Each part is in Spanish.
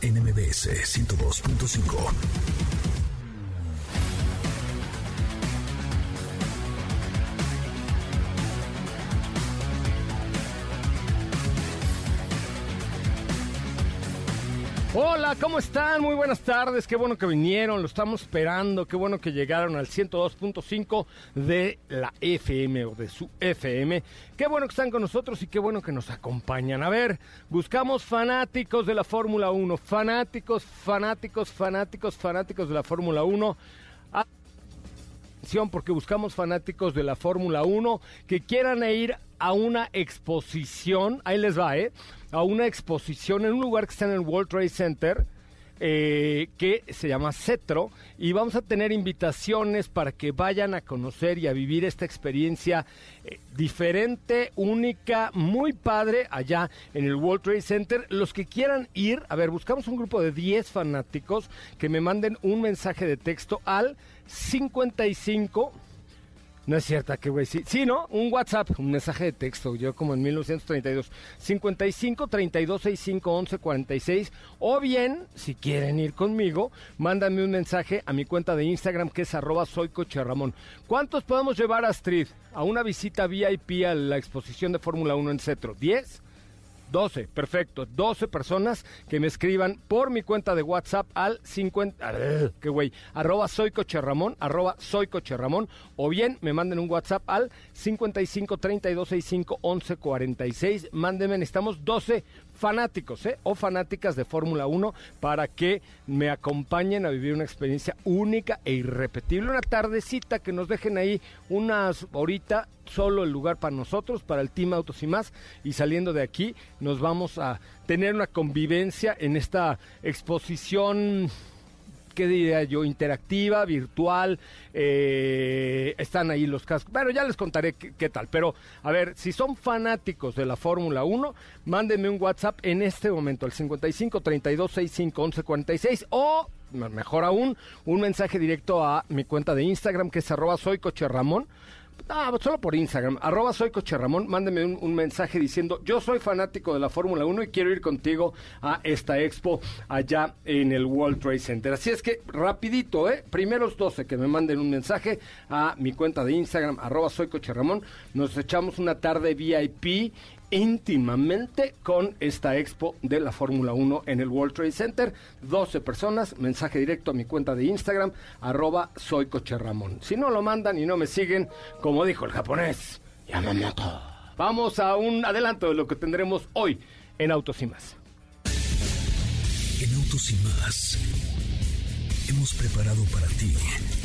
NMBS 102.5. Hola, ¿cómo están? Muy buenas tardes, qué bueno que vinieron, lo estamos esperando, qué bueno que llegaron al 102.5 de la FM o de su FM. Qué bueno que están con nosotros y qué bueno que nos acompañan. A ver, buscamos fanáticos de la Fórmula 1, fanáticos, fanáticos, fanáticos, fanáticos de la Fórmula 1 porque buscamos fanáticos de la Fórmula 1 que quieran ir a una exposición, ahí les va, ¿eh? A una exposición en un lugar que está en el World Trade Center, eh, que se llama Cetro y vamos a tener invitaciones para que vayan a conocer y a vivir esta experiencia eh, diferente, única, muy padre allá en el World Trade Center. Los que quieran ir, a ver, buscamos un grupo de 10 fanáticos que me manden un mensaje de texto al 55 no es cierto, que güey, sí, sí, ¿no? Un WhatsApp, un mensaje de texto, yo como en 1932, 55 32 65 11 46, o bien, si quieren ir conmigo, mándame un mensaje a mi cuenta de Instagram que es arroba soy Ramón. ¿Cuántos podemos llevar a Astrid a una visita VIP a la exposición de Fórmula 1 en Cetro? ¿10? 12, perfecto. 12 personas que me escriban por mi cuenta de WhatsApp al 50, qué güey, arroba soy coche Ramón, arroba soy coche Ramón, o bien me manden un WhatsApp al 55 32 65 11 46. Mándenme, necesitamos 12 fanáticos ¿eh? o fanáticas de Fórmula 1 para que me acompañen a vivir una experiencia única e irrepetible. Una tardecita que nos dejen ahí unas horitas, solo el lugar para nosotros, para el Team Autos y más. Y saliendo de aquí nos vamos a tener una convivencia en esta exposición ¿qué diría yo? Interactiva, virtual, eh, están ahí los cascos. Bueno, ya les contaré qué, tal, pero a ver, si son fanáticos de la Fórmula 1, mándenme un WhatsApp en este momento, al 55 32 65 11 46 o mejor aún, un mensaje directo a mi cuenta de Instagram que es arroba soy Ah, solo por Instagram, arroba soy Ramón, mándeme un, mensaje diciendo, yo soy fanático de la Fórmula 1 y quiero ir contigo a esta expo allá en el World Trade Center. Así es que, rapidito, ¿eh? Primeros 12 que me manden un mensaje a mi cuenta de Instagram, arroba soy Coche nos echamos una tarde VIP íntimamente con esta expo de la Fórmula 1 en el World Trade Center. 12 personas, mensaje directo a mi cuenta de Instagram, arroba soy Coche Ramón. Si no lo mandan y no me siguen, como dijo el japonés, Yamamoto. Vamos a un adelanto de lo que tendremos hoy en Autos y Más. En Autos y Más hemos preparado para ti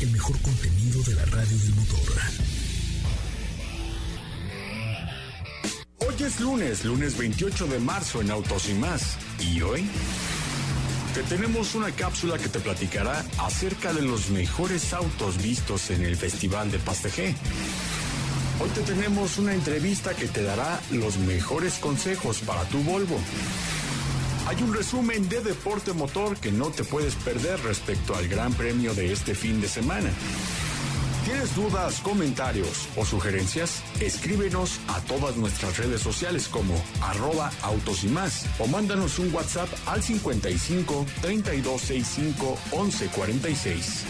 el mejor contenido de la radio del motor. Hoy es lunes, lunes 28 de marzo en Autos y más. ¿Y hoy? Te tenemos una cápsula que te platicará acerca de los mejores autos vistos en el Festival de Pastegé. Hoy te tenemos una entrevista que te dará los mejores consejos para tu Volvo. Hay un resumen de deporte motor que no te puedes perder respecto al Gran Premio de este fin de semana. ¿Tienes dudas, comentarios o sugerencias? Escríbenos a todas nuestras redes sociales como arroba autos y más o mándanos un WhatsApp al 55 3265 1146.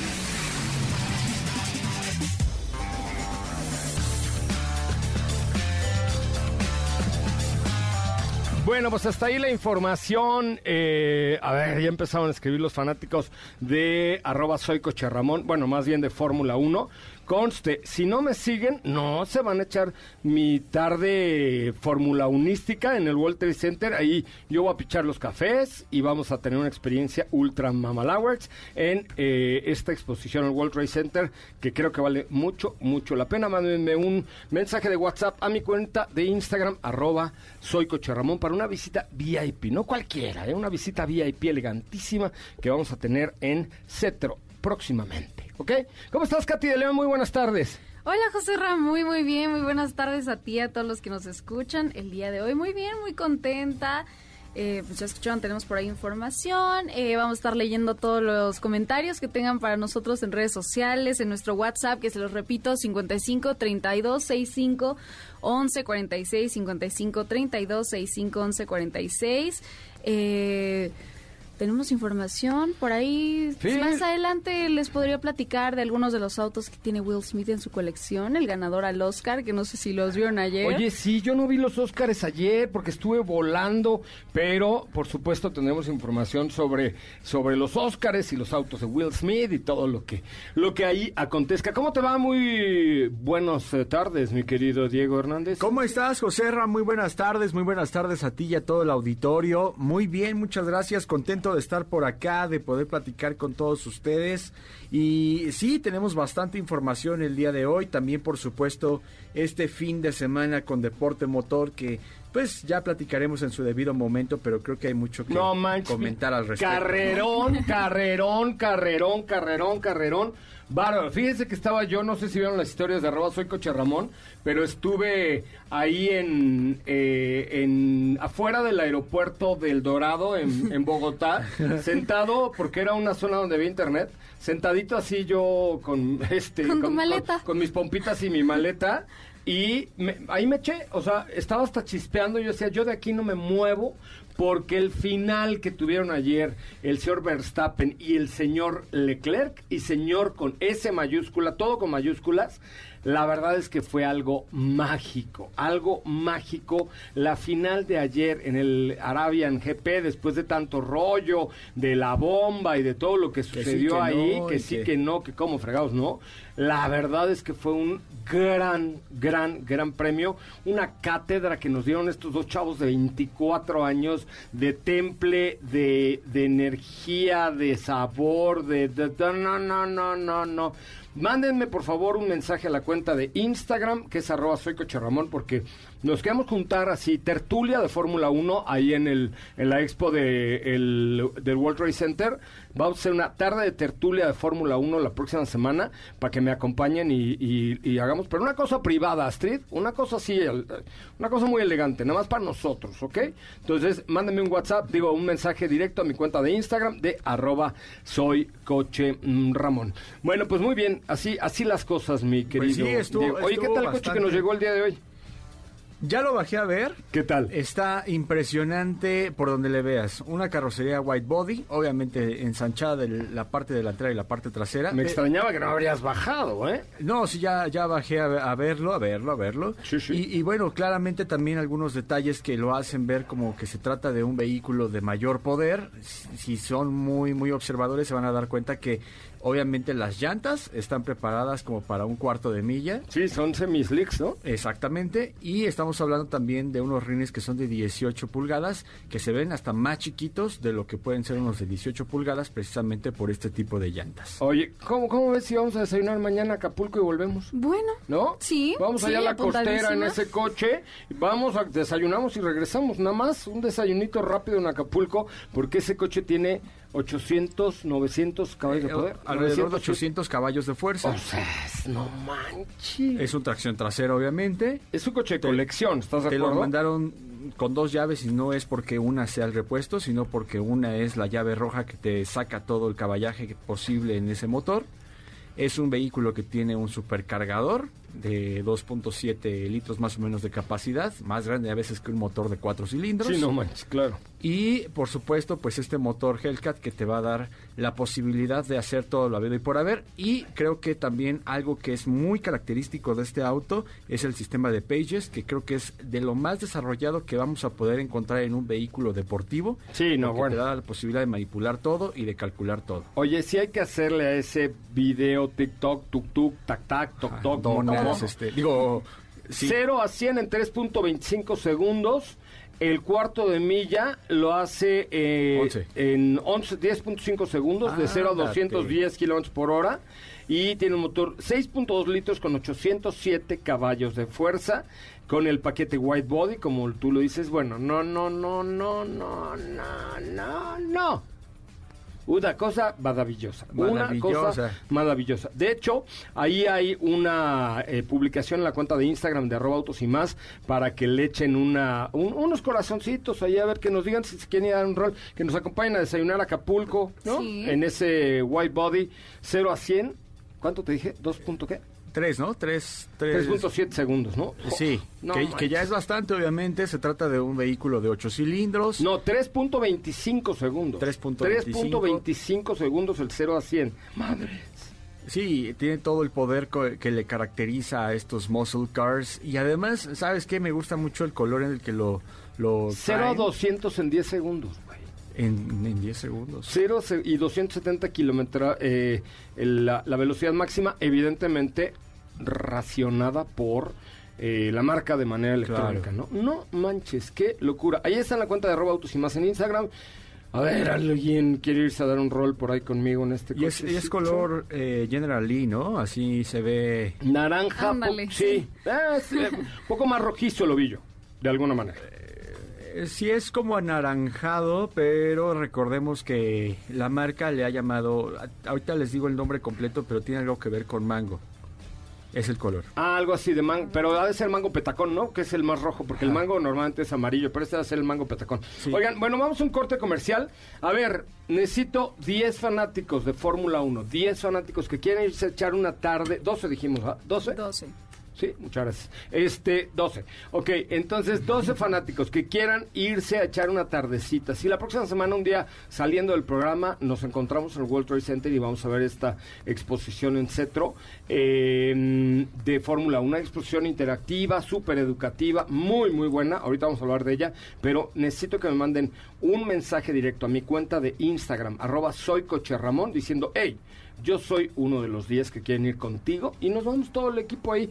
Bueno, pues hasta ahí la información. Eh, a ver, ya empezaron a escribir los fanáticos de arroba soy Coche bueno, más bien de Fórmula 1. Conste, si no me siguen, no se van a echar mi tarde fórmula unística en el World Trade Center. Ahí yo voy a pichar los cafés y vamos a tener una experiencia ultra mamalowers en eh, esta exposición al World Trade Center que creo que vale mucho, mucho la pena. Mándenme un mensaje de WhatsApp a mi cuenta de Instagram, arroba soy Ramón, para una visita VIP, no cualquiera, ¿eh? una visita VIP elegantísima que vamos a tener en Cetro próximamente. ¿Ok? ¿Cómo estás, Katy de León? Muy buenas tardes. Hola José Ram, muy muy bien, muy buenas tardes a ti, a todos los que nos escuchan el día de hoy. Muy bien, muy contenta. Eh, pues ya escucharon, tenemos por ahí información. Eh, vamos a estar leyendo todos los comentarios que tengan para nosotros en redes sociales, en nuestro WhatsApp, que se los repito, 55 32 65 11 46, 55 32 65 11 46. Eh tenemos información por ahí. Más adelante les podría platicar de algunos de los autos que tiene Will Smith en su colección, el ganador al Oscar, que no sé si los vieron ayer. Oye, sí, yo no vi los Oscars ayer porque estuve volando, pero por supuesto tenemos información sobre, sobre los Oscars y los autos de Will Smith y todo lo que, lo que ahí acontezca. ¿Cómo te va? Muy buenas eh, tardes, mi querido Diego Hernández. ¿Cómo estás, José Ra? Muy buenas tardes, muy buenas tardes a ti y a todo el auditorio. Muy bien, muchas gracias, contento de estar por acá, de poder platicar con todos ustedes. Y sí, tenemos bastante información el día de hoy. También, por supuesto, este fin de semana con Deporte Motor que pues ya platicaremos en su debido momento, pero creo que hay mucho que comentar al respecto. Carrerón, carrerón, carrerón, carrerón, carrerón. Bárbaro, fíjense que estaba yo, no sé si vieron las historias de arroba soy Coche Ramón, pero estuve ahí en, eh, en afuera del aeropuerto del Dorado en, en Bogotá, sentado, porque era una zona donde había internet, sentadito así yo con este con, maleta. con, mis pompitas y mi maleta. Y ahí me eché, o sea, estaba hasta chispeando. Yo decía, yo de aquí no me muevo porque el final que tuvieron ayer el señor Verstappen y el señor Leclerc, y señor con S mayúscula, todo con mayúsculas, la verdad es que fue algo mágico, algo mágico. La final de ayer en el Arabian GP, después de tanto rollo, de la bomba y de todo lo que sucedió ahí, que sí, que no, que como fregados, ¿no? La verdad es que fue un gran, gran, gran premio. Una cátedra que nos dieron estos dos chavos de 24 años de temple, de, de energía, de sabor, de, de, no, no, no, no, no. Mándenme por favor un mensaje a la cuenta de Instagram, que es arroba soy porque nos queremos juntar así, tertulia de Fórmula 1, ahí en el en la expo de, el, del World Trade Center. Vamos a hacer una tarde de tertulia de Fórmula 1 la próxima semana para que me acompañen y, y, hagamos, pero una cosa privada, Astrid, una cosa así, una cosa muy elegante, nada más para nosotros, ¿ok? Entonces, mándenme un WhatsApp, digo, un mensaje directo a mi cuenta de Instagram de arroba soy coche mm, Ramón. Bueno, pues muy bien, así, así las cosas, mi pues querido. Oye, ¿qué tal el coche que nos llegó el día de hoy? Ya lo bajé a ver. ¿Qué tal? Está impresionante por donde le veas. Una carrocería white body, obviamente ensanchada de la parte delantera y la parte trasera. Me eh, extrañaba que no habrías bajado, ¿eh? No, sí, ya, ya bajé a, verlo, a verlo, a verlo. Sí, sí. Y, y, bueno, claramente también algunos detalles que lo hacen ver como que se trata de un vehículo de mayor poder. Si son muy, muy observadores se van a dar cuenta que Obviamente las llantas están preparadas como para un cuarto de milla. Sí, son semi-slicks, ¿no? Exactamente. Y estamos hablando también de unos rines que son de 18 pulgadas, que se ven hasta más chiquitos de lo que pueden ser unos de 18 pulgadas, precisamente por este tipo de llantas. Oye, ¿cómo, cómo ves si vamos a desayunar mañana a Acapulco y volvemos? Bueno. ¿No? Sí. Vamos allá a la costera en ese coche, vamos, a, desayunamos y regresamos. Nada más un desayunito rápido en Acapulco, porque ese coche tiene 800, 900 caballos de eh, poder. alrededor de 800 caballos de fuerza. O sea, no manches. Es un tracción trasera, obviamente. Es un coche de colección, ¿estás de acuerdo? Te lo mandaron con dos llaves y no es porque una sea el repuesto, sino porque una es la llave roja que te saca todo el caballaje posible en ese motor. Es un vehículo que tiene un supercargador de 2.7 litros más o menos de capacidad, más grande a veces que un motor de cuatro cilindros. Sí, no manches, claro. Y por supuesto, pues este motor Hellcat que te va a dar la posibilidad de hacer todo lo habido y por haber. Y creo que también algo que es muy característico de este auto es el sistema de Pages, que creo que es de lo más desarrollado que vamos a poder encontrar en un vehículo deportivo. Sí, no, bueno. Te da la posibilidad de manipular todo y de calcular todo. Oye, si hay que hacerle a ese video TikTok, tuk tuk, tac tac, toc toc, Este, digo, sí. 0 a 100 en 3.25 segundos. El cuarto de milla lo hace eh, Once. en 11 10.5 segundos, de 0 a Ándate. 210 kilómetros por hora. Y tiene un motor 6.2 litros con 807 caballos de fuerza. Con el paquete White Body, como tú lo dices. Bueno, no, no, no, no, no, no, no, no. Una cosa maravillosa. Una cosa Maravillosa. maravillosa. De hecho, ahí hay una eh, publicación en la cuenta de Instagram de arroba autos y más para que le echen una, un- unos corazoncitos ahí a ver que nos digan si se quieren ir a dar un rol, que nos acompañen a desayunar a Acapulco, ¿no? Sí. En ese white body 0 a 100. ¿Cuánto te dije? ¿2 punto qué? Tres, ¿no? Tres, tres. 3.7 segundos, ¿no? Sí, No que, que ya es bastante, obviamente. Se trata de un vehículo de ocho cilindros. No, 3.25 segundos. 3.25. 3.25 segundos el 0 a 100. Madres. Sí, tiene todo el poder que le caracteriza a estos muscle cars. Y además, ¿sabes qué? Me gusta mucho el color en el que lo, lo 0 a traen 200 en 10 segundos, güey. En, en 10 segundos. 0 y 270 kilómetros, eh, el- la, la velocidad máxima, evidentemente racionada por eh, la marca de manera electrónica, Claro. ¿no? No manches, qué locura. Ahí está en la cuenta de arroba autos y más en Instagram. A ver, alguien quiere irse a dar un rol por ahí conmigo en este Y es, y es color eh, General Lee, ¿no? Así se ve. Naranja, po- sí. sí. Es, eh, un poco más rojizo el ovillo, de alguna manera. Eh, sí es como anaranjado, pero recordemos que la marca le ha llamado. Ahorita les digo el nombre completo, pero tiene algo que ver con mango. Es el color. Ah, algo así de mango, pero ha de ser mango petacón, ¿no? Que es el más rojo, porque el mango normalmente es amarillo, pero este va a ser el mango petacón. Sí. Oigan, bueno, vamos a un corte comercial. A ver, necesito 10 fanáticos de Fórmula 1, 10 fanáticos que quieren irse a echar una tarde, 12 dijimos, ¿ah? ¿12? 12. Sí, muchas gracias. Este, 12. Ok, entonces 12 fanáticos que quieran irse a echar una tardecita. Si la próxima semana, un día saliendo del programa, nos encontramos en el World Trade Center y vamos a ver esta exposición en Cetro eh, de Fórmula 1. Una exposición interactiva, súper educativa, muy, muy buena. Ahorita vamos a hablar de ella, pero necesito que me manden un mensaje directo a mi cuenta de Instagram, arroba soy Coche Ramón, diciendo, hey, yo soy uno de los 10 que quieren ir contigo y nos vamos todo el equipo ahí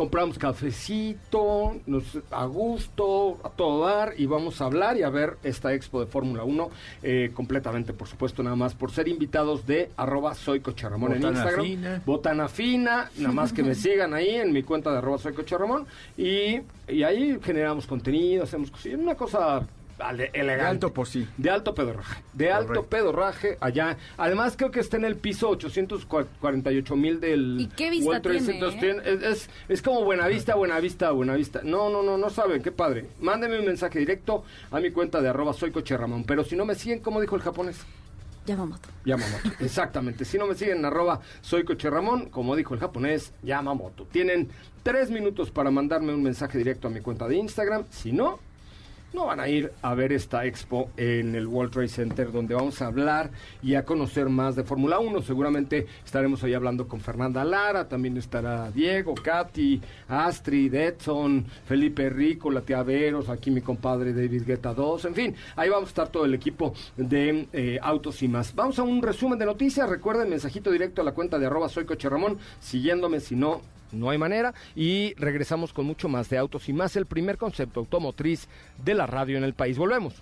compramos cafecito, nos, a gusto, a todo dar y vamos a hablar y a ver esta expo de Fórmula 1 eh, completamente, por supuesto, nada más por ser invitados de arroba soy en Instagram. fina. Botana fina, nada más que me sigan ahí en mi cuenta de arroba soy Coche Ramón y, y ahí generamos contenido, hacemos cosillas, una cosa ale- elegante. De alto por sí. De alto pedorraje. De alto Correcto. pedorraje allá. Además creo que está en el piso 848 mil del ¿Y qué vista World tiene, Center. eh? Tiene- Es, es, es como Buenavista, Buenavista, Buenavista. No, no, no, no saben, qué padre. Mándenme un mensaje directo a mi cuenta de arroba soy coche Ramón. Pero si no me siguen, como dijo el japonés, Yamamoto. Yamamoto. Exactamente. Si no me siguen en arroba soy coche Ramón, como dijo el japonés, Yamamoto. Tienen tres minutos para mandarme un mensaje directo a mi cuenta de Instagram. Si no, no van a ir a ver esta expo en el World Trade Center donde vamos a hablar y a conocer más de Fórmula 1. Seguramente estaremos ahí hablando con Fernanda Lara, también estará Diego, Katy, Astrid, Edson, Felipe Rico, la tía Veros, aquí mi compadre David Guetta 2, en fin, ahí vamos a estar todo el equipo de eh, Autos y más. Vamos a un resumen de noticias, recuerden mensajito directo a la cuenta de arroba soy siguiéndome si no no hay manera. Y regresamos con mucho más de autos y más, el primer concepto automotriz de la radio en el país. Volvemos.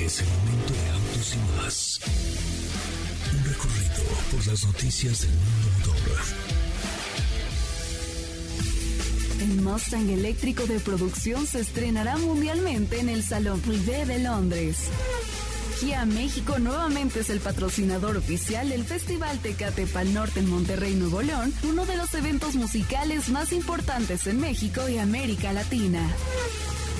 Es el momento de autos y más. Un recorrido por las noticias del mundo motor. El Mustang eléctrico de producción se estrenará mundialmente en el Salón Privé de Londres. México nuevamente es el patrocinador oficial del Festival Tecate Pal Norte en Monterrey, Nuevo León, uno de los eventos musicales más importantes en México y América Latina.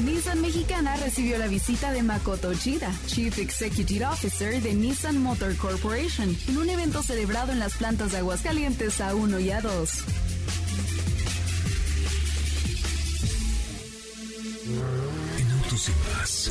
Nissan Mexicana recibió la visita de Makoto Uchida, Chief Executive Officer de Nissan Motor Corporation, en un evento celebrado en las plantas de Aguascalientes A1 y A2. En Autos y Más,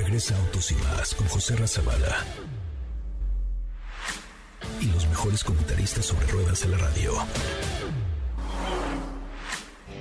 Regresa Autos y Más con José Razabala. Y los mejores comentaristas sobre ruedas de la radio.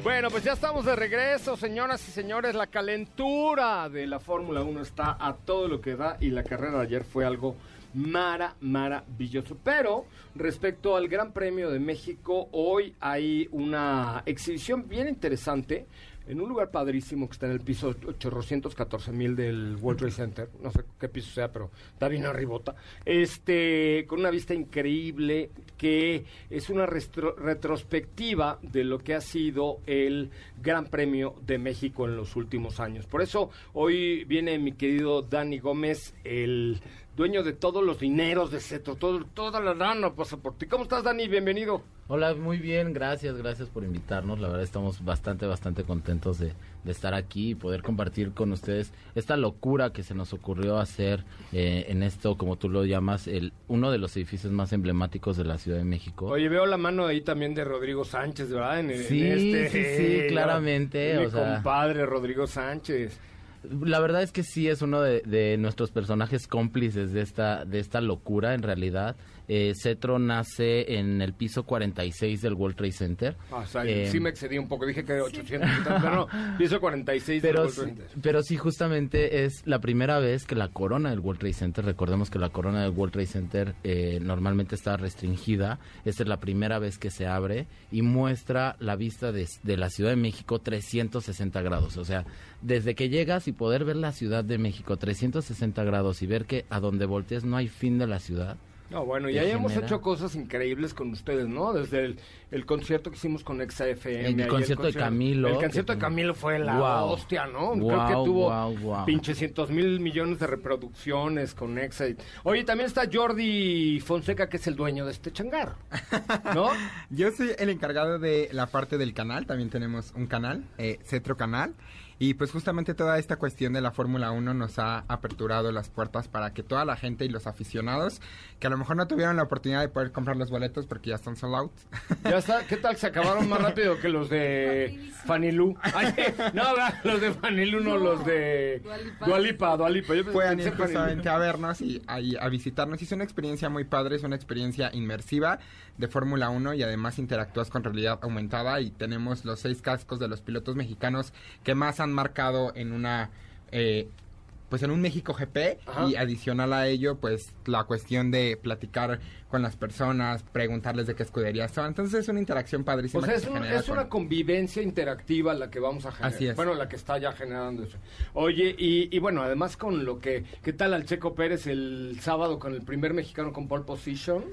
Bueno, pues ya estamos de regreso, señoras y señores. La calentura de la Fórmula 1 está a todo lo que da y la carrera de ayer fue algo mara, maravilloso. Pero respecto al Gran Premio de México, hoy hay una exhibición bien interesante en un lugar padrísimo que está en el piso 814 mil del World Trade Center. No sé qué piso sea, pero está bien arribota. Este, con una vista increíble que es una retrospectiva de lo que ha sido el Gran Premio de México en los últimos años. Por eso hoy viene mi querido Dani Gómez, el dueño de todos los dineros de Cetro, todo, toda la lana pasa por ti. ¿Cómo estás, Dani? Bienvenido. Hola, muy bien, gracias, gracias por invitarnos. La verdad estamos bastante, bastante contentos de, de estar aquí y poder compartir con ustedes esta locura que se nos ocurrió hacer eh, en esto, como tú lo llamas, el uno de los edificios más emblemáticos de la Ciudad de México. Oye, veo la mano ahí también de Rodrigo Sánchez, ¿verdad? En, en Sí, este, sí, sí, eh, claramente, Mi o sea- compadre Rodrigo Sánchez. La verdad es que sí es uno de, nuestros personajes cómplices de esta, de esta locura en realidad. Eh, Cetro nace en el piso 46 del World Trade Center. Ah, o sea, Eh, sí me excedí un poco, dije que 800, pero no, piso 46 del Pero, World sí- Trade Center. pero sí, justamente es la primera vez que la corona del World Trade Center, recordemos que la corona del World Trade Center eh, normalmente está restringida, esta es la primera vez que se abre y muestra la vista de, de la Ciudad de México 360 grados, o sea, desde que llegas y poder ver la Ciudad de México 360 grados y ver que a donde voltees no hay fin de la ciudad. No, bueno, y te ahí hemos hecho cosas increíbles con ustedes, ¿no? Desde el, el concierto que hicimos con XFM. El ahí concierto de Camilo, El concierto que de fue- Camilo fue la Guau. hostia, ¿no? Creo Guau, que tuvo pinche cientos mil millones de reproducciones con Exa. Oye, también está Jordi Fonseca, que es el dueño de este changar, ¿no? Yo soy el encargado de la parte del canal, también tenemos un canal, eh, Cetro Canal, y pues justamente toda esta cuestión de la Fórmula 1 nos ha aperturado las puertas para que toda la gente y los aficionados, que a lo mejor no tuvieron la oportunidad de poder comprar los boletos porque ya están sold out, Ya está, ¿qué tal? Se acabaron más rápido que los de. Ay, no, ¿verdad? los de Fanny Lu, no, los de Dua Lipa. Dualipa, Dualipa. Yo que ir justamente a vernos y ahí a visitarnos. Y es una experiencia muy padre, es una experiencia inmersiva de Fórmula 1 y además interactúas con realidad aumentada y tenemos los seis cascos de los pilotos mexicanos que más han marcado en una... eh, pues en un México GP Ajá. y adicional a ello pues la cuestión de platicar con las personas, preguntarles de qué escudería son. Entonces es una interacción padrísima. O sea, que es, se un- genera es con- una convivencia interactiva la que vamos a generar. Así es. Bueno, la que está ya generando eso. Oye, y, y bueno, además con lo que... ¿Qué tal al Checo Pérez el sábado con el primer mexicano con pole position?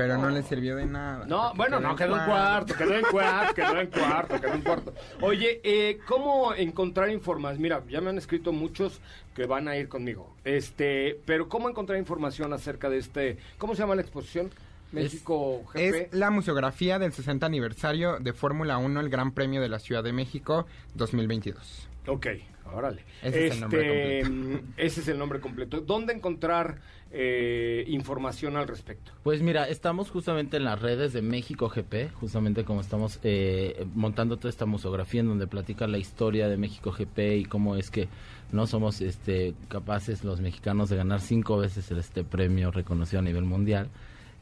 Pero no le sirvió de nada. No, bueno, no, quedó en cuarto, quedó en cuarto, quedó en cuarto, quedó en cuarto. Oye, eh, ¿cómo encontrar información? Mira, ya me han escrito muchos que van a ir conmigo. Este, pero ¿cómo encontrar información acerca de este, ¿cómo se llama la exposición? México GP. Es la museografía del 60 aniversario de Fórmula 1, el Gran Premio de la Ciudad de México 2022. Ok, órale. Ese es el nombre Este, mm, ese es el nombre completo. ¿Dónde encontrar eh, información al respecto? Pues mira, estamos justamente en las redes de México GP, justamente como estamos eh, montando toda esta musografía en donde platica la historia de México GP y cómo es que no somos este, capaces los mexicanos de ganar cinco veces este premio reconocido a nivel mundial.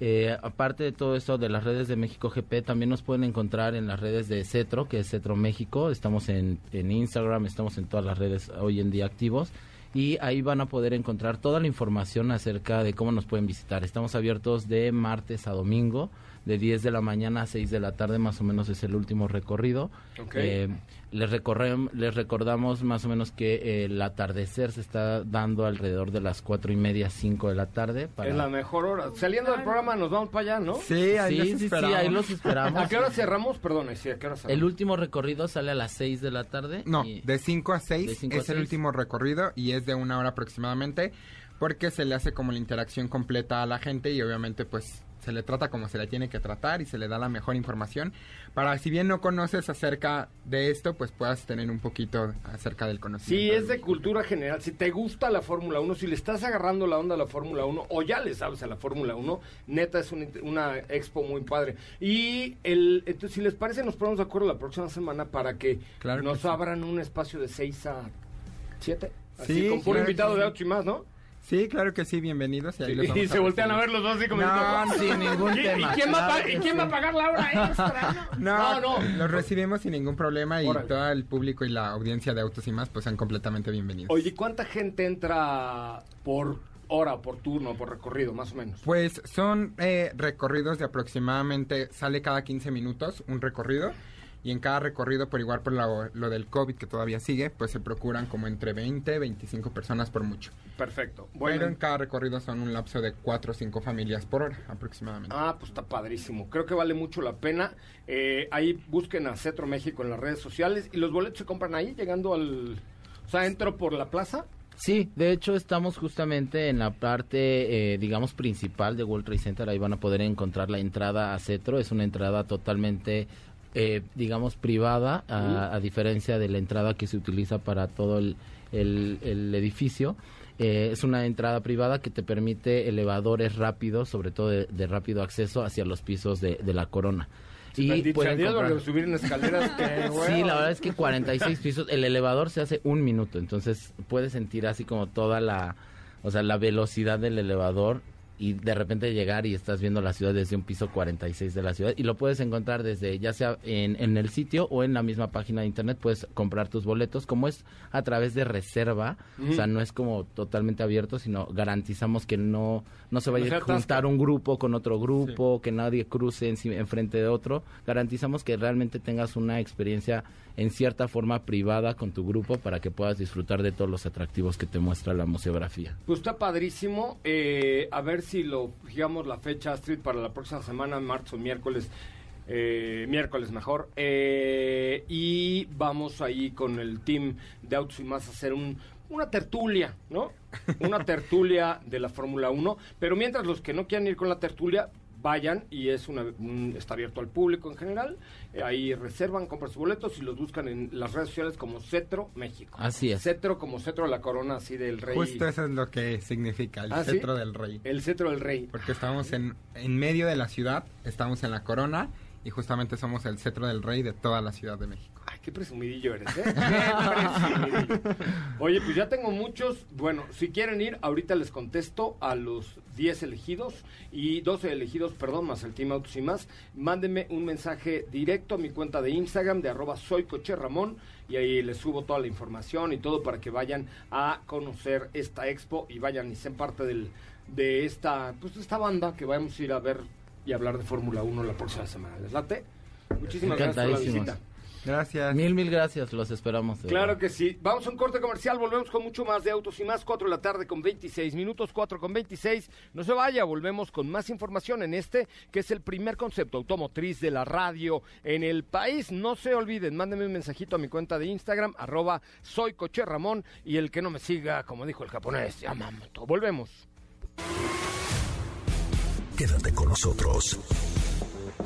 Eh, aparte de todo esto de las redes de México GP, también nos pueden encontrar en las redes de Cetro, que es Cetro México. Estamos en, en Instagram, estamos en todas las redes hoy en día activos. Y ahí van a poder encontrar toda la información acerca de cómo nos pueden visitar. Estamos abiertos de martes a domingo, de 10 de la mañana a 6 de la tarde, más o menos es el último recorrido. Ok. Eh, les, les recordamos más o menos que eh, el atardecer se está dando alrededor de las cuatro y media, 5 de la tarde. Para... Es la mejor hora. Saliendo del programa nos vamos para allá, ¿no? Sí, ahí Sí, los sí, ahí los esperamos. ¿A qué hora cerramos? Perdón, sí, ¿a qué hora cerramos? El último recorrido sale a las 6 de la tarde. No, y- de 5 a 6 De cinco a es el último recorrido y es de una hora aproximadamente porque se le hace como la interacción completa a la gente y obviamente pues se le trata como se le tiene que tratar y se le da la mejor información para si bien no conoces acerca de esto pues puedas tener un poquito acerca del conocimiento. Sí, es de cultura general. Si te gusta la Fórmula 1, si le estás agarrando la onda a la Fórmula 1 o ya le sabes a la Fórmula 1, neta es una, una expo muy padre. Y el, entonces, si les parece, nos ponemos de acuerdo la próxima semana para que Claro que nos sí. abran un espacio de 6 a 7. Así Sí, con puro claro invitado sí. de autos y más, ¿no? Sí, claro que sí, bienvenidos y ahí los y vamos se voltean a ver los dos así como No, diciendo, sin ningún ¿Y- tema, ¿Y quién, va a, claro pa- que ¿y quién va a sí. pagar la hora extra? No, no. no. los recibimos sin ningún problema y Órale. todo el público y la audiencia de autos y más pues sean completamente bienvenidos. Oye, ¿cuánta gente entra por hora, por turno, por recorrido, más o menos? Pues son eh, recorridos de aproximadamente, sale cada 15 minutos un recorrido y en cada recorrido por igual por lo, lo del COVID que todavía sigue, pues se procuran como entre 20, 25 personas por mucho. Perfecto. Pero Bueno, en cada recorrido son un lapso de 4 o 5 familias por hora aproximadamente. Ah, pues está padrísimo. Creo que vale mucho la pena. Eh, ahí busquen a Cetro México en las redes sociales y los boletos se compran ahí, llegando al... O sea, entro por la plaza. Sí, de hecho estamos justamente en la parte, eh, digamos, principal de World Trade Center. Ahí van a poder encontrar la entrada a Cetro. Es una entrada totalmente, eh, digamos, privada, a, a diferencia de la entrada que se utiliza para todo el, el- el edificio. Eh, es una entrada privada que te permite elevadores rápidos, sobre todo de, de rápido acceso hacia los pisos de, de la corona. Bendito sea pueden comprar- subir en escaleras. que, Sí, güey. la verdad es que 46 pisos, el elevador se hace un minuto, entonces puedes sentir así como toda la, o sea, la velocidad del elevador y de repente llegar y estás viendo la ciudad desde un piso 46 de la ciudad y lo puedes encontrar desde ya sea en, en el sitio o en la misma página de internet puedes comprar tus boletos como es a través de reserva o sea no es como totalmente abierto sino garantizamos que no no se vaya No a juntar un grupo con otro grupo que nadie cruce encima- enfrente de otro. Garantizamos que realmente tengas una experiencia en cierta forma privada con tu grupo para que puedas disfrutar de todos los atractivos que te muestra la museografía Pues está padrísimo. Eh, a ver si lo fijamos la fecha, Astrid, para la próxima semana, martes o miércoles. eh, miércoles mejor. Eh, y vamos ahí con el team de Autos y Más a hacer un, una tertulia, ¿no? Una tertulia de la Fórmula 1. Pero mientras los que no quieran ir con la tertulia, vayan y es una, un- está abierto al público en general. Eh, ahí reservan, compran sus boletos y los buscan en las redes sociales como Cetro México. Así es. Cetro como Cetro de la Corona, así del rey. Justo eso es lo que significa el ¿Ah, sí? cetro del rey. El cetro del rey. Porque estamos en, en medio de la ciudad, estamos en la corona y justamente somos el cetro del rey de toda la Ciudad de México. Qué presumidillo eres, ¿eh? Qué presumidillo. Oye, pues ya tengo muchos. Bueno, si quieren ir, ahorita les contesto a los 10 elegidos y 12 elegidos, perdón, más el Team Autos y más. Mándenme un mensaje directo a mi cuenta de Instagram de arroba soy Coche Ramón y ahí les subo toda la información y todo para que vayan a conocer esta expo y vayan y sean parte del, de esta, pues, de esta banda que vamos a ir a ver y hablar de Fórmula 1 la próxima semana. ¿Les late? Muchísimas gracias por la visita. Gracias. mil mil gracias los esperamos Claro verdad. que sí. Vamos a un corte comercial, volvemos con mucho más de Autos y Más, 4 de la tarde con 26 minutos, 4 con 26. No se vaya, volvemos con más información en este, que es el primer concepto automotriz de la radio en el país. No se olviden, mándenme un mensajito a mi cuenta de Instagram, arroba soy Coche Ramón, y el que no me siga, como dijo el japonés, Yamamoto. Volvemos. Quédate con nosotros.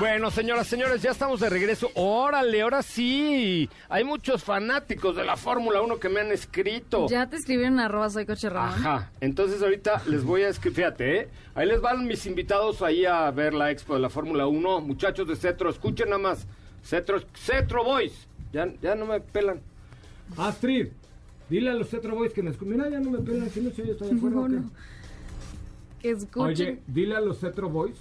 Bueno, señoras, señores, ya estamos de regreso. Órale, ahora sí. Hay muchos fanáticos de la Fórmula 1 que me han escrito. Ya te escribieron en arroba soy coche Ramón. Ajá. Entonces ahorita les voy a escribir, fíjate, ¿eh? Ahí les van mis invitados ahí a ver la expo de la Fórmula 1. Muchachos de Cetro, escuchen nada más. Cetro, Cetro Boys. Ya, ya no me pelan. Astrid, dile a los Cetro Boys que me escuchen. Mira, ya no me pelan, si no sé, yo estoy de acuerdo. Que escuchen. Oye, dile a los Cetro Boys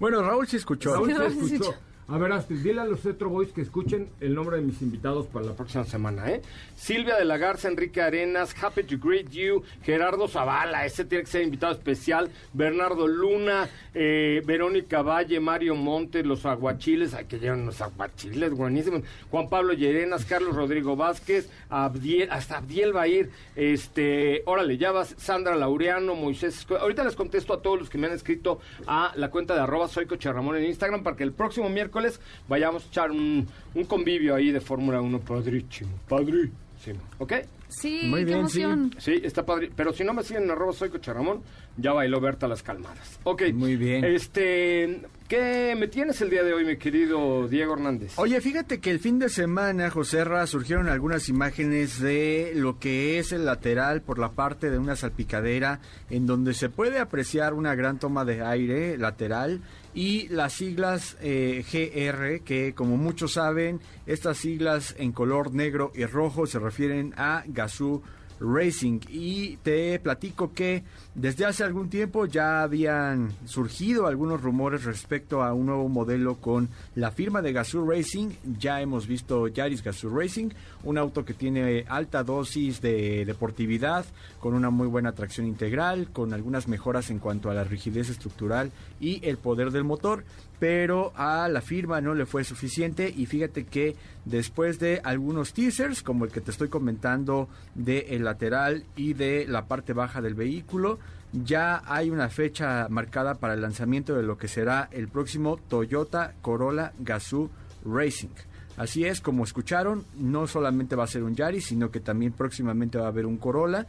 Bueno, Raúl sí escuchó. Raúl sí escuchó. A ver, Astrid, dile a los Cetro Boys que escuchen el nombre de mis invitados para la próxima semana, ¿eh? Silvia de la Garza, Enrique Arenas, Happy to Greet You, Gerardo Zavala, ese tiene que ser invitado especial, Bernardo Luna, eh, Verónica Valle, Mario Montes, los aguachiles, ay, que llevan los aguachiles, buenísimos, Juan Pablo Llerenas, Carlos Rodrigo Vázquez, Abdiel, hasta Abdiel va a ir, este, órale, ya vas, Sandra Laureano, Moisés, ahorita les contesto a todos los que me han escrito a la cuenta de arroba soy Ramón en Instagram para que el próximo miércoles vayamos a echar un, un convivio ahí de Fórmula 1 padrísimo, padrísimo, ¿ok? Sí, Muy qué bien, emoción. Sí, está padre. Pero si no me siguen en arroba soy Coche Ramón, ya bailó Berta las calmadas. Ok. Muy bien. Este, ¿qué me tienes el día de hoy, mi querido Diego Hernández? Oye, fíjate que el fin de semana, José Ra, surgieron algunas imágenes de lo que es el lateral por la parte de una salpicadera, en donde se puede apreciar una gran toma de aire lateral y las siglas eh, GR, que como muchos saben, estas siglas en color negro y rojo se refieren a Gazoo Racing y te platico que desde hace algún tiempo ya habían surgido algunos rumores respecto a un nuevo modelo con la firma de Gazoo Racing. Ya hemos visto Yaris Gazoo Racing, un auto que tiene alta dosis de deportividad, con una muy buena tracción integral, con algunas mejoras en cuanto a la rigidez estructural y el poder del motor pero a la firma no le fue suficiente y fíjate que después de algunos teasers como el que te estoy comentando de el lateral y de la parte baja del vehículo ya hay una fecha marcada para el lanzamiento de lo que será el próximo Toyota Corolla Gazoo Racing. Así es, como escucharon, no solamente va a ser un Yaris, sino que también próximamente va a haber un Corolla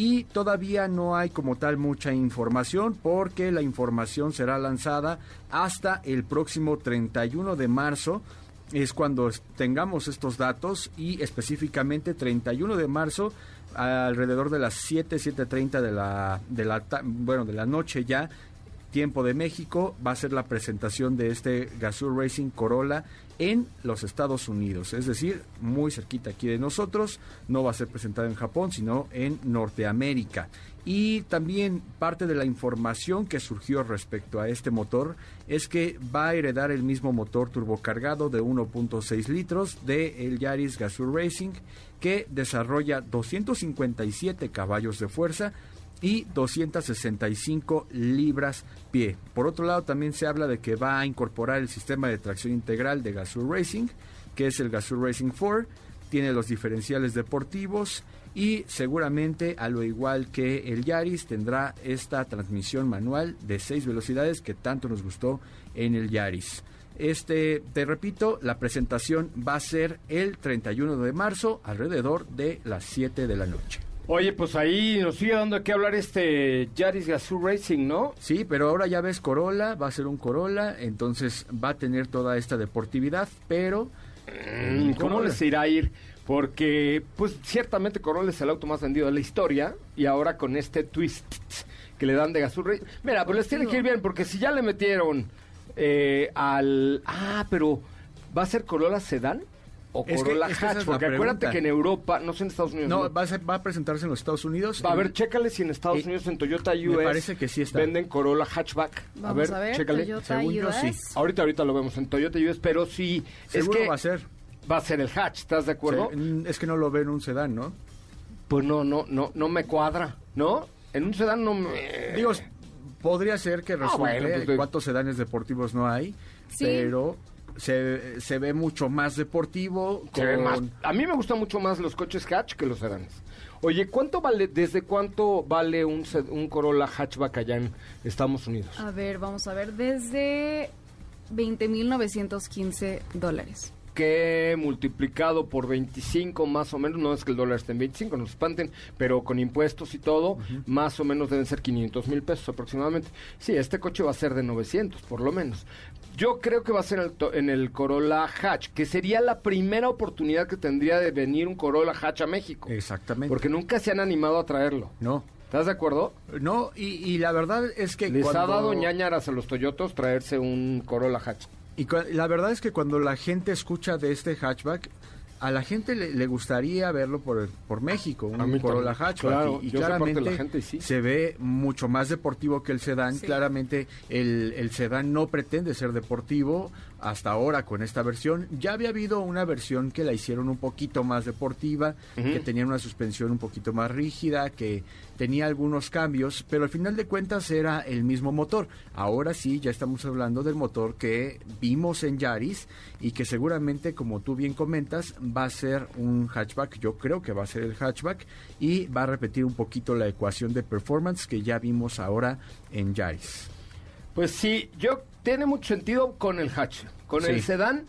y todavía no hay como tal mucha información porque la información será lanzada hasta el próximo 31 de marzo. Es cuando tengamos estos datos y específicamente 31 de marzo alrededor de las 7 7:30 de la de la bueno de la noche ya tiempo de México va a ser la presentación de este Gazoo Racing Corolla en los Estados Unidos, es decir, muy cerquita aquí de nosotros, no va a ser presentado en Japón, sino en Norteamérica. Y también parte de la información que surgió respecto a este motor es que va a heredar el mismo motor turbocargado de 1.6 litros de el Yaris Gazoo Racing que desarrolla 257 caballos de fuerza y 265 libras pie. Por otro lado, también se habla de que va a incorporar el sistema de tracción integral de Gazoo Racing, que es el Gazoo Racing 4, tiene los diferenciales deportivos y seguramente, a lo igual que el Yaris, tendrá esta transmisión manual de 6 velocidades que tanto nos gustó en el Yaris. Este, te repito, la presentación va a ser el 31 de marzo alrededor de las 7 de la noche. Oye, pues ahí nos sigue dando qué hablar este Yaris Gazoo Racing, ¿no? Sí, pero ahora ya ves Corolla, va a ser un Corolla, entonces va a tener toda esta deportividad, pero Mm, ¿Cómo Corolla. les irá a ir? Porque, pues, ciertamente Corolla es el auto más vendido de la historia y ahora con este twist que le dan de Gazoo Racing. Mira, pues les tiene que ir bien porque si ya le metieron eh, al... Ah, pero ¿va a ser Corolla Sedán o Es que- Corolla es que Hatch? es la porque acuérdate que en Europa, no sé en Estados Unidos. no, va a, ser- va a presentarse en los Estados Unidos. Va, a ver, chécale si en Estados Eh, Unidos, en Toyota me US, parece que sí está. venden Corolla Hatchback. Vamos a ver, chécale. Toyota Según yo, sí. Ahorita, ahorita lo vemos en Toyota US, pero sí, Seguro es que va a ser. va a ser el hatch, ¿estás de acuerdo? Es que no lo ven un sedán, ¿no? Pues no, no, no, no me cuadra, ¿no? En un sedán no me... Digo, podría ser que Ah, resulte bueno, pues, de- cuántos sedanes deportivos no hay, Sí. pero se, se ve mucho más deportivo. Se ve con- más- a mí me gustan mucho más los coches hatch que los sedanes. Oye, ¿cuánto vale, desde cuánto vale un, sed- un Corolla hatchback allá en Estados Unidos? A ver, vamos a ver, desde 20.915 dólares. Que multiplicado por 25 más o menos, no es que el dólar esté en 25, no se espanten, pero con impuestos y todo, más o menos deben ser 500 mil pesos aproximadamente. Sí, este coche va a ser de 900 por lo menos. Yo creo que va a ser en el, to- en el Corolla Hatch, que sería la primera oportunidad que tendría de venir un Corolla Hatch a México. Exactamente. Porque nunca se han animado a traerlo. No. ¿Estás de acuerdo? No, y, y la verdad es que Les cuando- ha dado ñañaras a los Toyotos traerse un Corolla Hatch. Y cua- la verdad es que cuando la gente escucha de este hatchback, a la gente le, le gustaría verlo por, por México, un Corolla también. hatchback. Claro, y, claramente la gente y sí. se ve mucho más deportivo que el sedán. Sí. Claramente el, el sedán no pretende ser deportivo hasta ahora con esta versión. Ya había habido una versión que la hicieron un poquito más deportiva, que tenía una suspensión un poquito más rígida, que tenía algunos cambios, pero al final de cuentas era el mismo motor. Ahora sí, ya estamos hablando del motor que vimos en Yaris y que seguramente, como tú bien comentas, va a ser un hatchback. Yo creo que va a ser el hatchback y va a repetir un poquito la ecuación de performance que ya vimos ahora en Yaris. Pues sí, yo tiene mucho sentido con el hatch. Con Sí. el sedán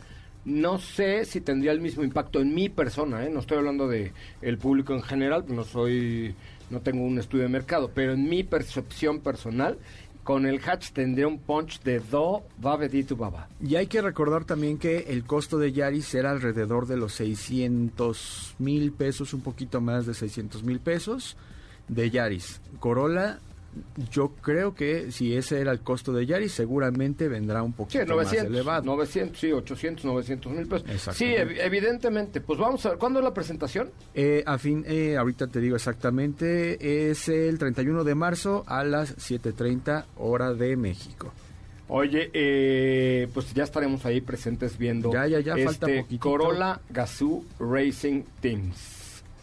no sé si tendría el mismo impacto en mi persona, ¿eh? no estoy hablando de el público en general, no soy no tengo un estudio de mercado, pero en mi percepción personal con el hatch tendría un punch de do babeditu baba. Y hay que recordar también que el costo de Yaris era alrededor de los 600 mil pesos, un poquito más de 600 mil pesos de Yaris. Corolla, yo creo que si ese era el costo de Yaris, seguramente vendrá un Sí, poquito más 900, elevado. 900, sí, 800, 900 mil pesos. Sí, evidentemente. Pues vamos a ver, ¿cuándo es la presentación? Eh, a fin, eh, ahorita te digo exactamente, es el 31 de marzo a las 7.30 hora de México. Oye, eh, pues ya estaremos ahí presentes viendo Ya, ya, ya, falta este poquitito. Corolla Gazoo Racing Teams.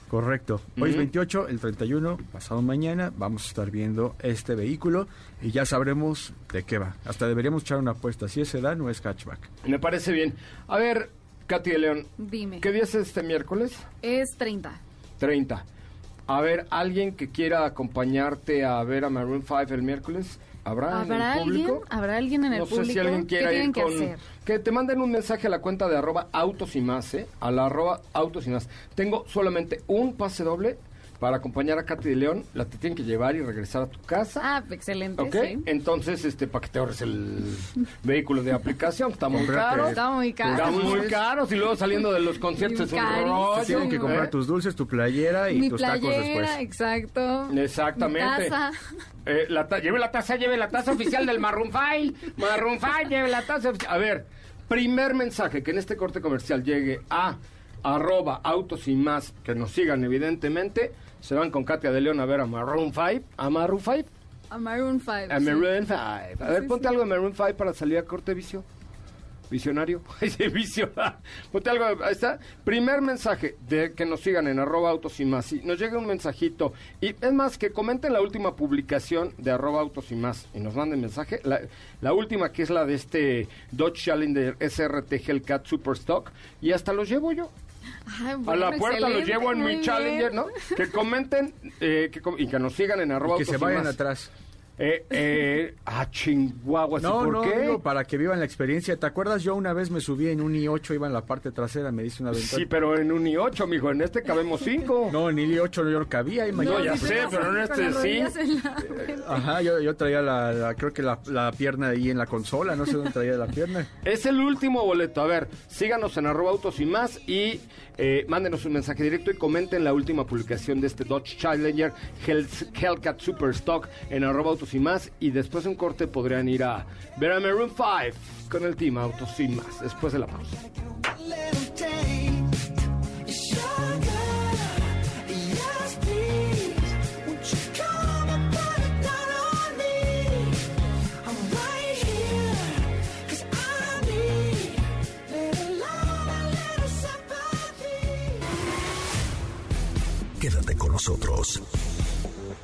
Correcto. Hoy es Ujú. 28, el 31, pasado mañana, vamos a estar viendo este vehículo y ya sabremos de qué va. Hasta deberíamos echar una apuesta, si es sedán o es hatchback. Me parece bien. A ver, Katy de León, Dime. ¿qué día es este miércoles? Es 30. 30. A ver, ¿alguien que quiera acompañarte a ver a Maroon 5 el miércoles? ¿Habrá, en ¿Habrá el alguien? público? ¿Habrá alguien en el no sé público? si alguien ¿Qué quiera ir que con... hacer? Que te manden un mensaje a la cuenta de arroba autos y más, ¿eh? A la arroba autos y más. Tengo solamente un pase doble para acompañar a Katy de León. La te tienen que llevar y regresar a tu casa. Ah, excelente, ¿Ok? sí. Entonces, este, para que te ahorres el vehículo de aplicación, está muy caro. Está muy caro. Está muy caro. Y luego saliendo de los conciertos es un rollo. Tienen que comprar ¿eh? tus dulces, tu playera y Mi tus tacos playera, después. exacto. Exactamente. Mi taza. Eh, la ta- lleve la taza, lleve la taza oficial del Maroon File. Maroon File, lleve la taza oficial. A ver, primer mensaje que en este corte comercial llegue a arroba autos y más, que nos sigan evidentemente. Se van con Katia de León a ver a Maroon 5. ¿A Maroon 5? A Maroon 5. A. Maroon 5. A ver, ponte algo de Maroon 5 para salir a corte vicio. Visionario. Vicio. Ponte algo. Ahí está. Primer mensaje de que nos sigan en arroba autos y más. Si nos llega un mensajito. Y es más, que comenten la última publicación de arroba autos y más. Y nos manden mensaje. La, la última que es la de este Dodge Challenger SRT Hellcat Superstock. Y hasta los llevo yo. Ay, A bueno, la puerta los llevo en mi Challenger, bien. ¿no? Que comenten eh, que com- y que nos sigan en arroba Y que se vayan atrás. Eh, eh, ah, chinguaguas. ¿y No, por no, qué? digo, para que vivan la experiencia. ¿Te acuerdas? Yo una vez me subí en un i8, iba en la parte trasera, me dice una ventana. Sí, pero en un i8, mijo, en este cabemos cinco. No, en el i8 yo no cabía, imagínate. No, ya sé, pero en este sí. en la- Ajá, yo, yo traía la, la- creo que la, la pierna ahí en la consola, no sé dónde traía la pierna. Es el último boleto. A ver, síganos en arroba autos y más y eh, mándenos un mensaje directo y comenten la última publicación de este Dodge Challenger Hell- Hellcat Superstock en arroba autos y más. Y después de un corte podrían ir a ver a Maroon 5 con el team Autos y más. Después de la pausa. Quédate con nosotros.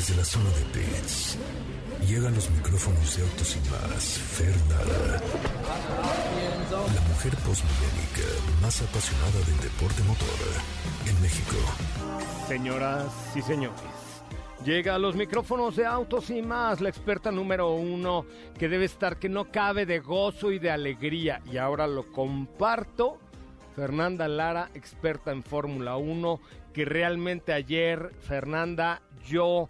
Desde la zona de pits, llegan los micrófonos de autos y más, Fernanda. La mujer posmillénica más apasionada del deporte motor en México. Señoras y señores, llega a los micrófonos de autos y más, la experta número uno que debe estar que no cabe de gozo y de alegría. Y ahora lo comparto. Fernanda Lara, experta en Fórmula 1, que realmente ayer, Fernanda, yo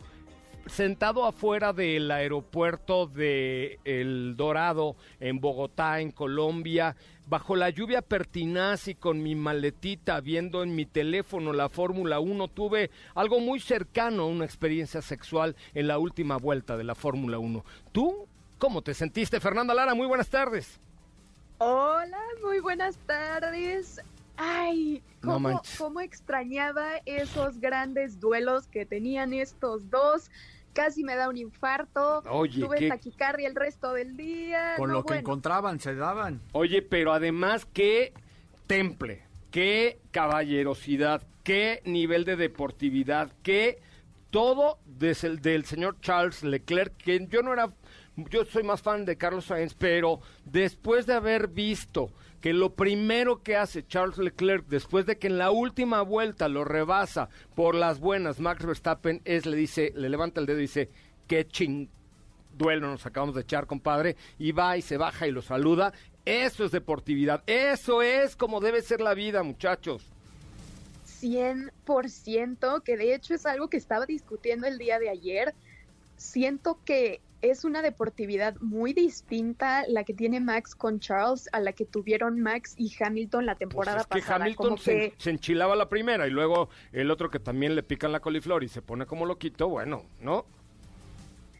sentado afuera del aeropuerto de El Dorado en Bogotá, en Colombia, bajo la lluvia pertinaz y con mi maletita viendo en mi teléfono la Fórmula 1, tuve algo muy cercano a una experiencia sexual en la última vuelta de la Fórmula 1. ¿Tú cómo te sentiste, Fernanda Lara? Muy buenas tardes. Hola, muy buenas tardes. Ay, cómo, extrañaba esos grandes duelos que tenían estos dos. Casi me da un infarto. Oye, Tuve qué- taquicardia el resto del día. Con no, lo que bueno. encontraban, se daban. Oye, pero además, qué temple, qué caballerosidad, qué nivel de deportividad, qué todo desde el del señor Charles Leclerc, que yo no era, yo soy más fan de Carlos Sainz, pero después de haber visto que lo primero que hace Charles Leclerc después de que en la última vuelta lo rebasa por las buenas Max Verstappen es le dice, le levanta el dedo y dice, qué ching duelo nos acabamos de echar, compadre, y va y se baja y lo saluda. Eso es deportividad, eso es como debe ser la vida, muchachos. 100%, que de hecho es algo que estaba discutiendo el día de ayer. Siento que es una deportividad muy distinta la que tiene Max con Charles a la que tuvieron Max y Hamilton la Pues temporada es que pasada. Hamilton como se, que se enchilaba la primera y luego el otro que también le pican la coliflor y se pone como loquito, bueno, ¿no?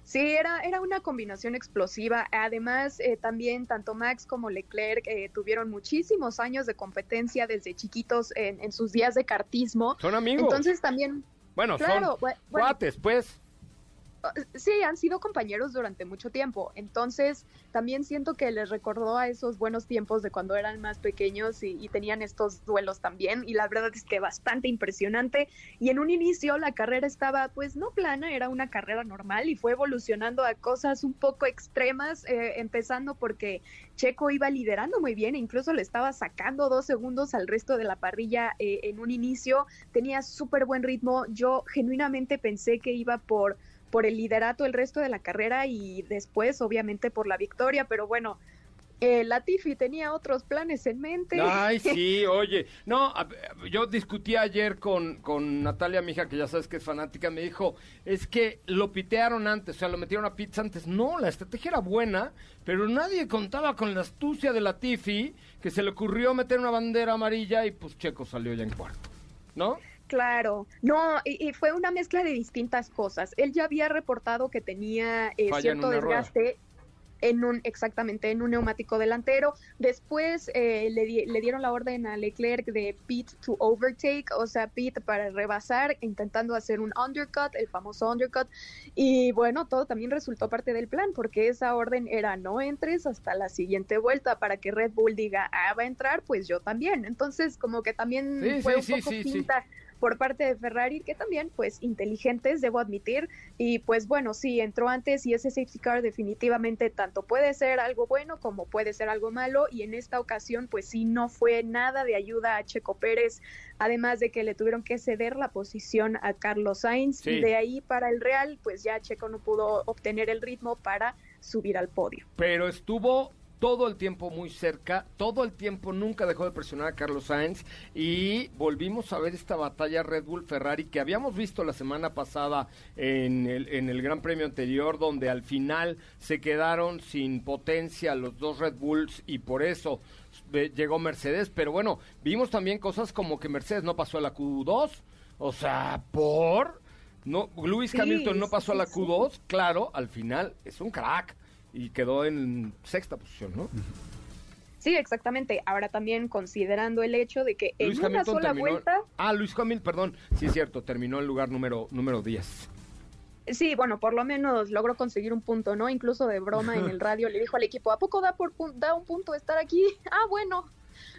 Sí, era, era una combinación explosiva. Además, eh, también tanto Max como Leclerc eh, tuvieron muchísimos años de competencia desde chiquitos en, en sus días de cartismo. Son amigos. Entonces también, bueno, claro, son bu- bueno, cuates, pues. Sí, han sido compañeros durante mucho tiempo. Entonces, también siento que les recordó a esos buenos tiempos de cuando eran más pequeños y, y tenían estos duelos también. Y la verdad es que bastante impresionante. Y en un inicio la carrera estaba, pues, no plana, era una carrera normal y fue evolucionando a cosas un poco extremas, eh, empezando porque Checo iba liderando muy bien, e incluso le estaba sacando dos segundos al resto de la parrilla eh, en un inicio. Tenía súper buen ritmo. Yo genuinamente pensé que iba por por el liderato el resto de la carrera y después obviamente por la victoria, pero bueno, eh, Latifi tenía otros planes en mente. Ay, sí, oye. No, yo discutí ayer con, con Natalia, mi hija, que ya sabes que es fanática, me dijo, es que lo pitearon antes, o sea, lo metieron a pits antes. No, la estrategia era buena, pero nadie contaba con la astucia de Latifi, que se le ocurrió meter una bandera amarilla y pues Checo salió ya en cuarto, ¿no? Claro, no, y, y fue una mezcla de distintas cosas. Él ya había reportado que tenía eh, en cierto rueda. desgaste en un exactamente en un neumático delantero. Después eh, le, di- le dieron la orden a Leclerc de pit to overtake, o sea, pit para rebasar, intentando hacer un undercut, el famoso undercut. Y bueno, todo también resultó parte del plan, porque esa orden era no entres hasta la siguiente vuelta para que Red Bull diga, ah, va a entrar, pues yo también. Entonces, como que también Sí, fue sí, un sí, poco finta por parte de Ferrari, que también, pues, inteligentes, debo admitir. Y pues bueno, sí, entró antes y ese safety car definitivamente tanto puede ser algo bueno como puede ser algo malo. Y en esta ocasión, pues sí, no fue nada de ayuda a Checo Pérez, además de que le tuvieron que ceder la posición a Carlos Sainz. Sí. De ahí para el Real, pues ya Checo no pudo obtener el ritmo para subir al podio. pero estuvo todo el tiempo muy cerca, todo el tiempo nunca dejó de presionar a Carlos Sainz y volvimos a ver esta batalla Red Bull Ferrari que habíamos visto la semana pasada en el, en el Gran Premio anterior donde al final se quedaron sin potencia los dos Red Bulls y por eso eh, llegó Mercedes, pero bueno, vimos también cosas como que Mercedes no pasó a la Q2, o sea, por... No, Lewis Sí, Hamilton no sí, pasó a la sí, sí. Q2, claro, al final es un crack y quedó en sexta posición, ¿no? Sí, exactamente. Ahora también considerando el hecho de que en Luis una Hamilton sola terminó. vuelta Ah, Luis Hamilton, perdón. Sí, es cierto, terminó en lugar número, número 10. Sí, bueno, por lo menos logró conseguir un punto, ¿no? Incluso de broma en el radio le dijo al equipo, ¿a poco da, por da un punto estar aquí? Ah, bueno.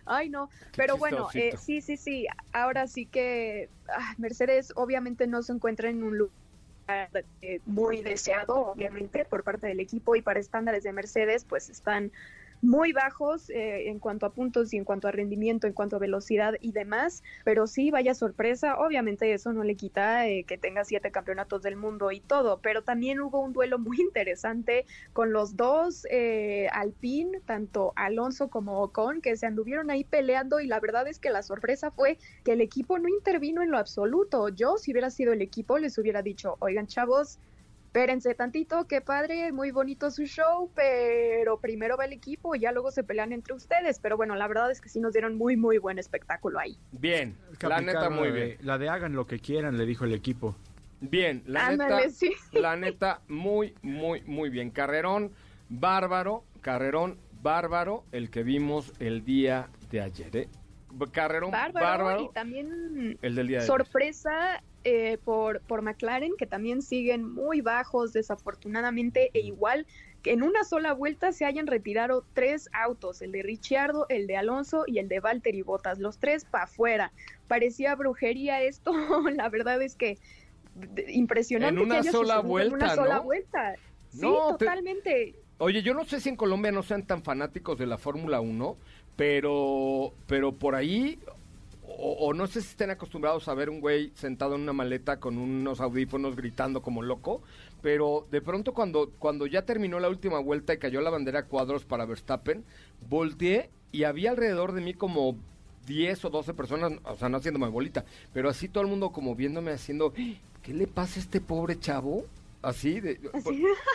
Ay, no. Pero bueno, eh, sí, sí, sí. Ahora sí que ah, Mercedes obviamente no se encuentra en un lugar eh, muy deseado, obviamente, por parte del equipo y para estándares de Mercedes, pues están muy bajos eh, en cuanto a puntos y en cuanto a rendimiento, en cuanto a velocidad y demás, pero sí, vaya sorpresa, obviamente eso no le quita eh, que tenga siete campeonatos del mundo y todo, pero también hubo un duelo muy interesante con los dos eh, Alpine, tanto Alonso como Ocon, que se anduvieron ahí peleando y la verdad es que la sorpresa fue que el equipo no intervino en lo absoluto. Yo, si hubiera sido el equipo, les hubiera dicho, oigan chavos, espérense tantito, qué padre, muy bonito su show, pero primero va el equipo y ya luego se pelean entre ustedes. Pero bueno, la verdad es que sí nos dieron muy, muy buen espectáculo ahí. Bien, la neta muy la de- bien. La de hagan lo que quieran, le dijo el equipo. Bien, la Ándale, neta, sí. la neta, muy, muy, muy bien. Carrerón bárbaro, carrerón bárbaro, el que vimos el día de ayer, ¿eh? Carrerón Bárbaro, bárbaro, y también el del día de ayer. Eh, por, por McLaren, que también siguen muy bajos, desafortunadamente, e igual que en una sola vuelta se hayan retirado tres autos, el de Ricciardo, el de Alonso y el de Valtteri Bottas, los tres para afuera. Parecía brujería esto, la verdad es que impresionante. En una que sola vuelta, En una sola ¿no? vuelta. Sí, No, te- totalmente. Oye, yo no sé si en Colombia no sean tan fanáticos de la Fórmula 1, pero, pero por ahí, o, o no sé si estén acostumbrados a ver un güey sentado en una maleta con unos audífonos gritando como loco, pero de pronto cuando, cuando ya terminó la última vuelta y cayó la bandera a cuadros para Verstappen, volteé y había alrededor de mí como 10 o 12 personas, o sea, no haciéndome bolita, pero así todo el mundo como viéndome haciendo, ¿qué le pasa a este pobre chavo? Así, de, pues,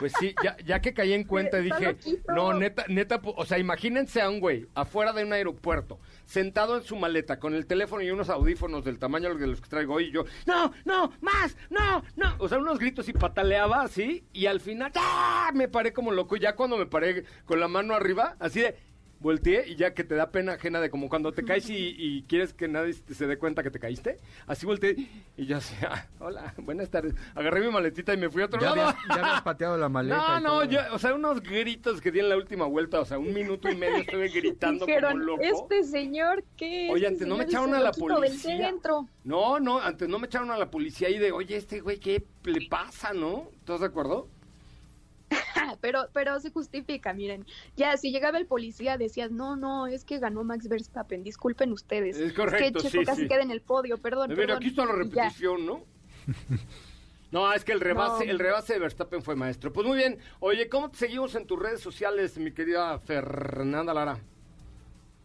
pues sí, ya, ya que caí en cuenta dije, loquito. no, neta, neta, o sea, imagínense a un güey afuera de un aeropuerto, sentado en su maleta, con el teléfono y unos audífonos del tamaño de los que traigo hoy, y yo, no, no, más, no, no, o sea, unos gritos y pataleaba así, y al final, ¡ah! me paré como loco, y ya cuando me paré con la mano arriba, así de, volteé y ya que te da pena ajena de como cuando te caes y, y quieres que nadie se dé cuenta que te caíste, así volteé y yo así, "Ah, hola, buenas tardes, agarré mi maletita y me fui a otro Ya lado. habías, ya habías pateado la maleta. No, no, yo, o sea, unos gritos que di en la última vuelta, o sea, un minuto y medio estuve gritando Dijeron, como loco. este señor, ¿qué? Oye, Este antes no me echaron a la policía. No, no, antes no me echaron a la policía y de, oye, este güey, ¿qué le pasa, no? ¿Estás de acuerdo? pero, pero se justifica, miren. Ya, si llegaba el policía, decías, no, no, es que ganó Max Verstappen, disculpen ustedes. Es correcto, que Checo sí, casi sí. queda en el podio, perdón. Mira, perdón. aquí está la repetición, ¿no? No, es que el rebase, No. el rebase de Verstappen fue maestro. Pues muy bien. Oye, ¿cómo te seguimos en tus redes sociales, mi querida Fernanda Lara?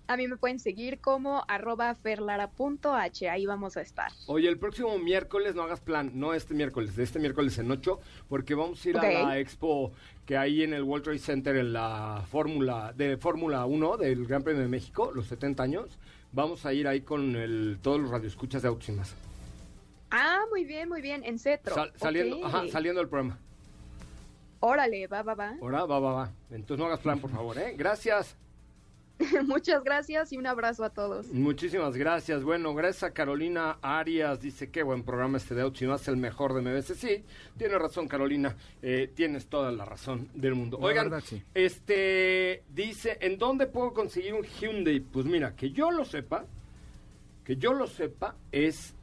A mí me pueden seguir como arroba ferlara.h, ahí vamos a estar. Oye, el próximo miércoles no hagas plan, no este miércoles, este miércoles en 8, porque vamos a ir a la expo que hay en el World Trade Center en la Fórmula de Fórmula 1 del Gran Premio de México, los 70 años. Vamos a ir ahí con el, todos los radioescuchas de Autos y más. Ah, muy bien, muy bien, en Cetro. Sal- saliendo, Ok. ajá, saliendo del programa. Órale, va, va, va. Ahora va, va, va. Entonces no hagas plan, por favor, ¿eh? Gracias. Muchas gracias y un abrazo a todos. Muchísimas gracias. Bueno, gracias a Carolina Arias. Dice, qué buen programa este de Autos y más, el mejor de MBC. Sí, tiene razón, Carolina. Eh, tienes toda la razón del mundo. La Oigan, verdad, sí. este, dice, ¿en dónde puedo conseguir un Hyundai? Pues mira, que yo lo sepa, que yo lo sepa, es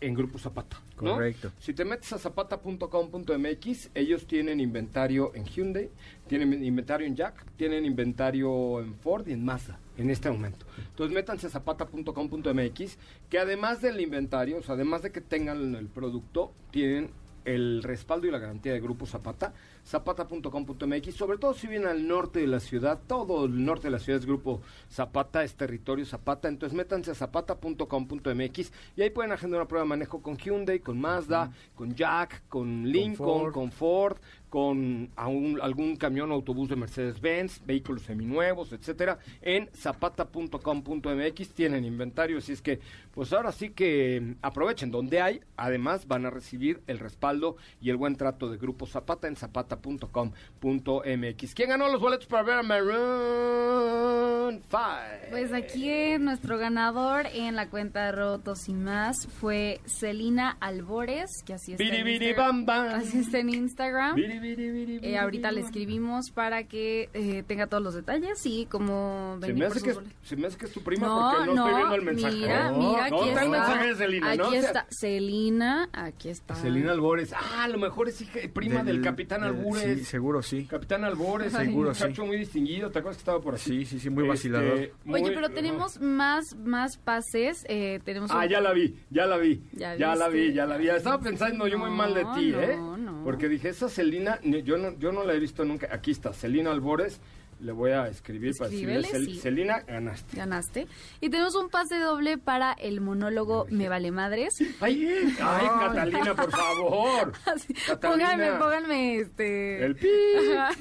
en Grupo Zapata. ¿no? Correcto. Si te metes a zapata.com.mx, ellos tienen inventario en Hyundai, tienen inventario en Jack, tienen inventario en Ford y en Mazda en este momento. Entonces métanse a zapata.com.mx, que además del inventario, o sea, además de que tengan el producto, tienen el respaldo y la garantía de Grupo Zapata, zapata.com.mx, sobre todo si vienen al norte de la ciudad, todo el norte de la ciudad es Grupo Zapata, es territorio Zapata, entonces métanse a zapata.com.mx y ahí pueden agendar una prueba de manejo con Hyundai, con Mazda, con Jack, con Lincoln, Ford. con Ford, con aún algún camión o autobús de Mercedes-Benz, vehículos seminuevos, etcétera, en zapata.com.mx tienen inventario, así es que pues ahora sí que mm, aprovechen donde hay, además van a recibir el respaldo y el buen trato de Grupo Zapata en zapata.com.mx. ¿Quién ganó los boletos para ver a Maroon 5? Pues aquí eh, nuestro ganador en la cuenta de Rotos y más fue Celina Albores, que así está, en Biri, biri, Instagram. bam, bam. Así está en Instagram. Biri, Eh, ahorita le escribimos para que eh, tenga todos los detalles y como Se me, hace que, me hace que es tu prima No, porque no, no, estoy viendo el mensaje. mira, no, mira, no, aquí está el mensaje de Celina, Aquí ¿no? Está, Celina, aquí está. Celina Albores. Ah, a lo mejor es hija, prima del, Capitán Albores. Sí, seguro sí. Capitán Albores, seguro, un muchacho muy distinguido. ¿Te acuerdas que estaba por aquí? Sí, sí, sí, muy Este, vacilador. Oye, pero tenemos más, más pases. Eh, tenemos Ah, ya la vi, ya la vi. ¿Ya la vi, ya la vi. Estaba pensando yo muy mal de No, ti, no, ¿eh? no. Porque dije, esa Celina, yo no, yo no la he visto nunca. Aquí está, Celina Albores. Le voy a escribir para decirle, Escríbele, "Cel- sí. Celina, ganaste. Ganaste. Y tenemos un pase doble para el monólogo Me Vale Madres. Ay, ay, Catalina, por favor. Así, Catalina. pónganme, pónganme este. El pi.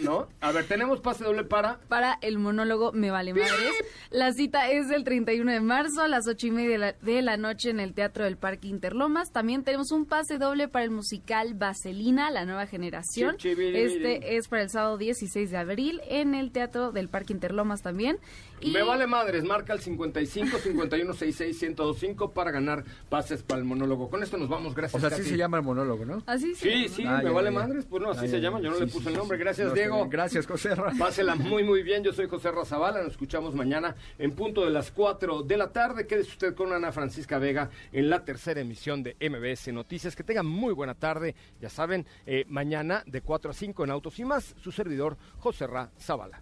¿no? A ver, tenemos pase doble para... Para el monólogo Me Vale Madres. La cita es del 31 de marzo a las 8 y media de la, de la noche en el Teatro del Parque Interlomas. También tenemos un pase doble para el musical Vaselina, la nueva generación. Este es para el sábado 16 de abril en el Teatro del Parque Interlomas también. Y Me vale madres, marca el 55 51 66 1025 para ganar pases para el monólogo. Con esto nos vamos, gracias. O sea, sí Katy. se llama el monólogo, ¿no? Así se Sí, llama. sí, Ah, me ya, vale ya, madres, pues no, así Ah, se ya, llama, yo no Sí, le sí, puse el nombre. Gracias, No, Diego. Gracias, José Ra. Pásela muy, muy bien. Yo soy José Razabala. Nos escuchamos mañana en punto de las 4 de la tarde. Quédese usted con Ana Francisca Vega en la tercera emisión de MBS Noticias. Que tenga muy buena tarde. Ya saben, eh, mañana de 4 a 5 en Autos y más, su servidor José Ra Zavala.